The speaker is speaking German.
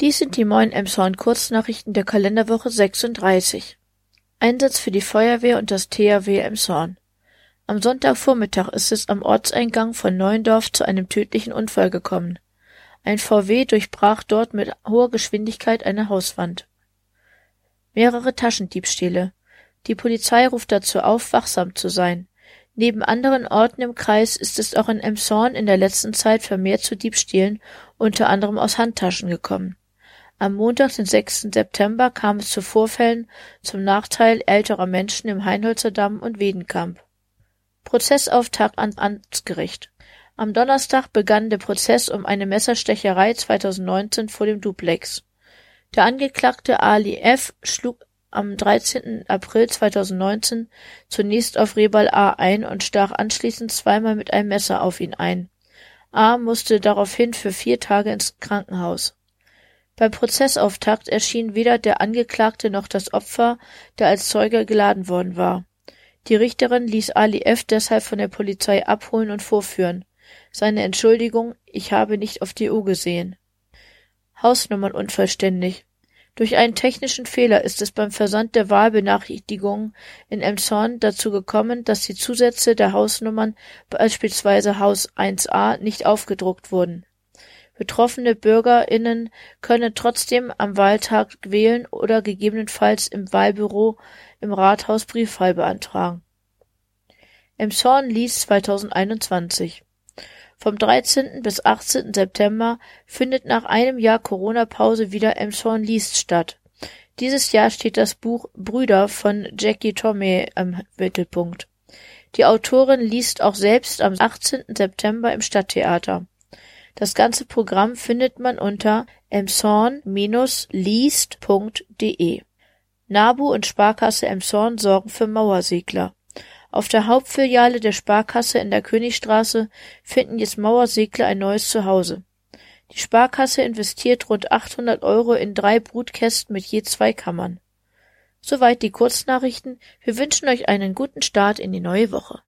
Dies sind die Moin Emshorn Kurznachrichten der Kalenderwoche 36. Einsatz für die Feuerwehr und das THW Emshorn. Am Sonntagvormittag ist es am Ortseingang von Neuendorf zu einem tödlichen Unfall gekommen. Ein VW durchbrach dort mit hoher Geschwindigkeit eine Hauswand. Mehrere Taschendiebstähle. Die Polizei ruft dazu auf, wachsam zu sein. Neben anderen Orten im Kreis ist es auch in Emshorn in der letzten Zeit vermehrt zu Diebstählen, unter anderem aus Handtaschen gekommen. Am Montag, den 6. September, kam es zu Vorfällen zum Nachteil älterer Menschen im Heinholzer Damm und Wedenkamp. Prozessauftakt ans Amtsgericht. Am Donnerstag begann der Prozess um eine Messerstecherei 2019 vor dem Duplex. Der Angeklagte Ali F. schlug am 13. April 2019 zunächst auf Rebal A. ein und stach anschließend zweimal mit einem Messer auf ihn ein. A. musste daraufhin für vier Tage ins Krankenhaus. Beim Prozessauftakt erschien weder der Angeklagte noch das Opfer, der als Zeuge geladen worden war. Die Richterin ließ Ali F. deshalb von der Polizei abholen und vorführen. Seine Entschuldigung, ich habe nicht auf die Uhr gesehen. Hausnummern unvollständig. Durch einen technischen Fehler ist es beim Versand der Wahlbenachrichtigungen in Emshorn dazu gekommen, dass die Zusätze der Hausnummern, beispielsweise Haus 1a, nicht aufgedruckt wurden. Betroffene BürgerInnen können trotzdem am Wahltag wählen oder gegebenenfalls im Wahlbüro im Rathaus Briefwahl beantragen. Emshorn liest 2021 vom 13. bis 18. September findet nach einem Jahr Corona-Pause wieder Elmshorn liest statt. Dieses Jahr steht das Buch Brüder von Jackie Tomei im Mittelpunkt. Die Autorin liest auch selbst am 18. September im Stadttheater. Das ganze Programm findet man unter emshorn-liest.de. NABU und Sparkasse Emshorn sorgen für Mauersegler. Auf der Hauptfiliale der Sparkasse in der Königstraße finden jetzt Mauersegler ein neues Zuhause. Die Sparkasse investiert rund 800 Euro in drei Brutkästen mit je zwei Kammern. Soweit die Kurznachrichten. Wir wünschen euch einen guten Start in die neue Woche.